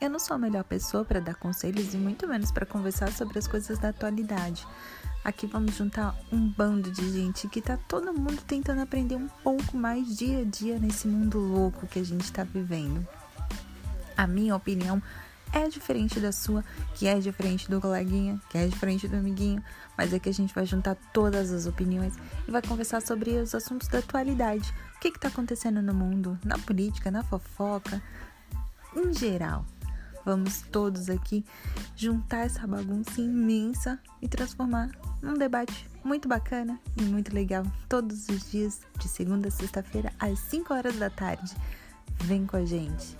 Eu não sou a melhor pessoa para dar conselhos e muito menos para conversar sobre as coisas da atualidade. Aqui vamos juntar um bando de gente que tá todo mundo tentando aprender um pouco mais dia a dia nesse mundo louco que a gente está vivendo. A minha opinião é diferente da sua, que é diferente do coleguinha, que é diferente do amiguinho, mas é que a gente vai juntar todas as opiniões e vai conversar sobre os assuntos da atualidade. O que está acontecendo no mundo, na política, na fofoca, em geral. Vamos todos aqui juntar essa bagunça imensa e transformar num debate muito bacana e muito legal todos os dias, de segunda a sexta-feira, às 5 horas da tarde. Vem com a gente!